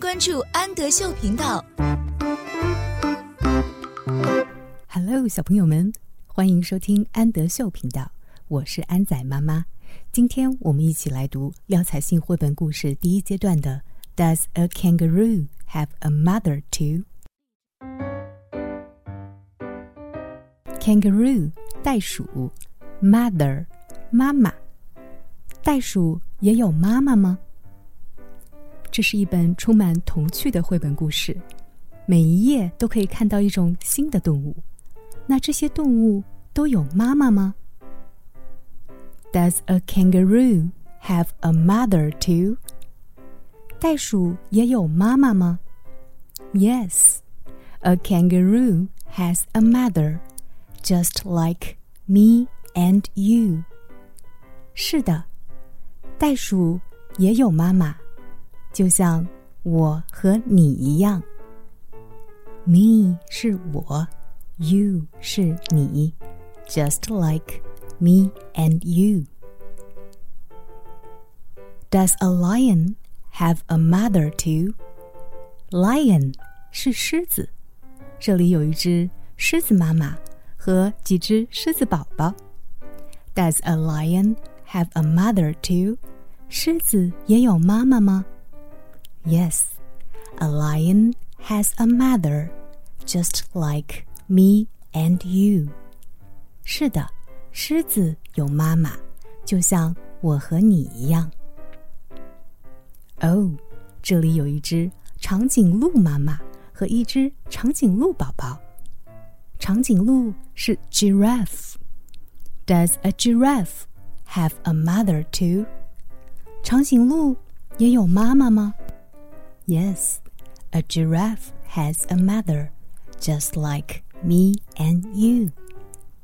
关注安德秀频道。Hello，小朋友们，欢迎收听安德秀频道，我是安仔妈妈。今天我们一起来读廖彩杏绘本故事第一阶段的 Does a kangaroo have a mother too? Kangaroo 袋鼠，mother 妈妈，袋鼠也有妈妈吗？这是一本充满童趣的绘本故事，每一页都可以看到一种新的动物。那这些动物都有妈妈吗？Does a kangaroo have a mother too？袋鼠也有妈妈吗？Yes, a kangaroo has a mother, just like me and you. 是的，袋鼠也有妈妈。就像我和你一样，me 是我，you 是你，just like me and you。Does a lion have a mother too? Lion 是狮子，这里有一只狮子妈妈和几只狮子宝宝。Does a lion have a mother too? 狮子也有妈妈吗？Yes, a lion has a mother, just like me and you. 是的，狮子有妈妈，就像我和你一样。哦，这里有一只长颈鹿妈妈和一只长颈鹿宝宝。长颈鹿是 giraffe。Does a giraffe have a mother too? 长颈鹿也有妈妈吗 ？Yes, a giraffe has a mother, just like me and you.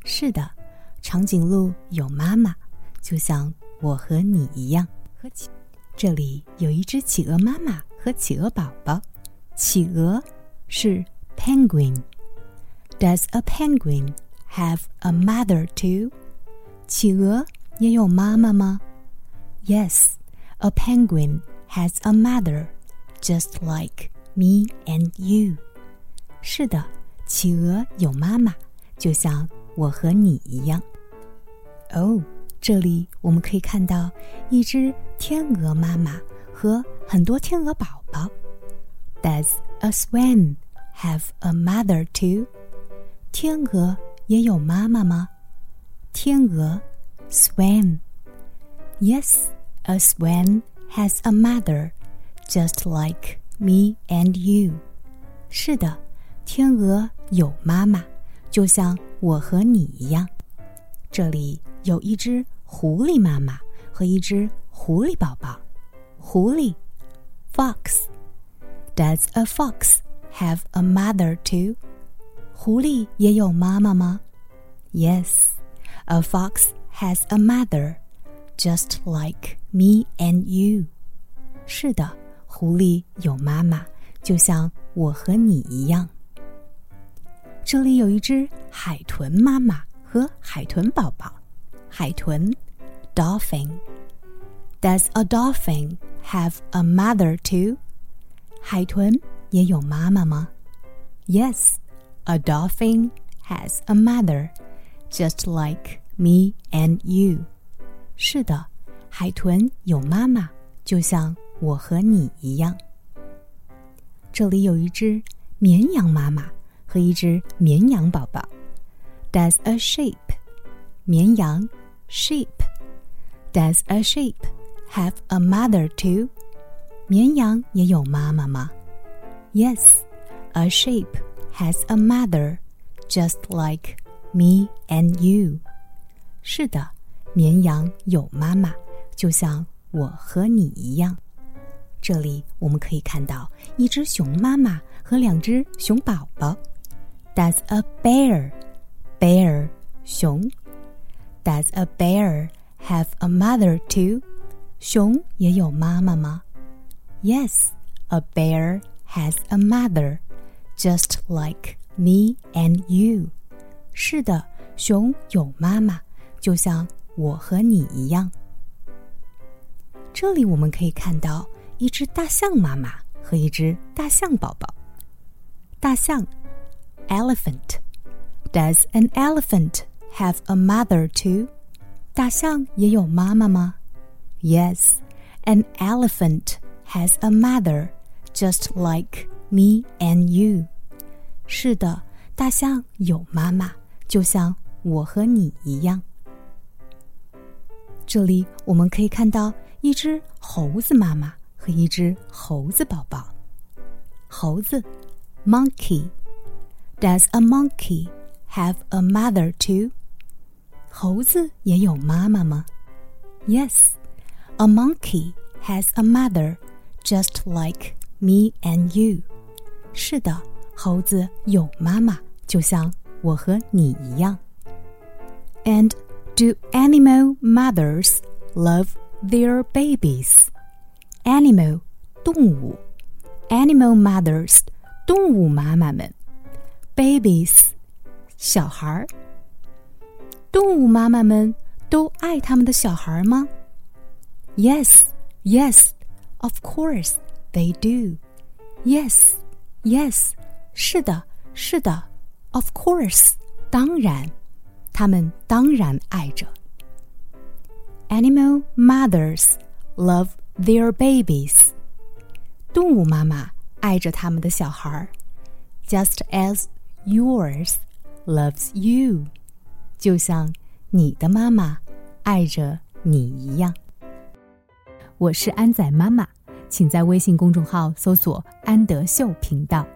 是的，长颈鹿有妈妈，就像我和你一样。和企，这里有一只企鹅妈妈和企鹅宝宝。企鹅是 penguin. Does a penguin have a mother too? 企鹅也有妈妈吗？Yes, a penguin has a mother just like me and you。是的，企鹅有妈妈，就像我和你一样。哦，这里我们可以看到一只天鹅妈妈和很多天鹅宝宝。Does a swan have a mother too？天鹅也有妈妈吗？天鹅，swan。Yes, a swan has a mother Just like me and you。是的，天鹅有妈妈，就像我和你一样。这里有一只狐狸妈妈和一只狐狸宝宝。狐狸，fox。Does a fox have a mother too？狐狸也有妈妈吗？Yes, a fox has a mother, just like me and you。是的。狐狸有妈妈，就像我和你一样。这里有一只海豚妈妈和海豚宝宝。海豚，dolphin。Does a dolphin have a mother too？海豚也有妈妈吗？Yes, a dolphin has a mother, just like me and you。是的，海豚有妈妈，就像。我和你一样。这里有一只绵羊妈妈和一只绵羊宝宝。Does a sheep，绵羊，sheep。Does a sheep have a mother too？绵羊也有妈妈吗？Yes，a sheep has a mother, just like me and you。是的，绵羊有妈妈，就像我和你一样。这里我们可以看到一只熊妈妈和两只熊宝宝。Does a bear, bear 熊？Does a bear have a mother too？熊也有妈妈吗？Yes, a bear has a mother, just like me and you。是的，熊有妈妈，就像我和你一样。这里我们可以看到。一只大象妈妈和一只大象宝宝。大象，elephant。Does an elephant have a mother too？大象也有妈妈吗？Yes, an elephant has a mother, just like me and you. 是的，大象有妈妈，就像我和你一样。这里我们可以看到一只猴子妈妈和一只猴子宝宝。猴子，monkey。Does a monkey have a mother too? 猴子也有妈妈吗？Yes, a monkey has a mother, just like me and you. 是的，猴子有妈妈，就像我和你一样。And do animal mothers love their babies? Animal 动物，animal mothers 动物妈妈们，babies 小孩儿。动物妈妈们都爱他们的小孩吗？Yes, yes, of course they do. Yes, yes，是的，是的，of course，当然，他们当然爱着。Animal mothers love their babies. 动物妈妈爱着他们的小孩儿，just as yours loves you，就像你的妈妈爱着你一样。我是安仔妈妈，请在微信公众号搜索“安德秀频道”。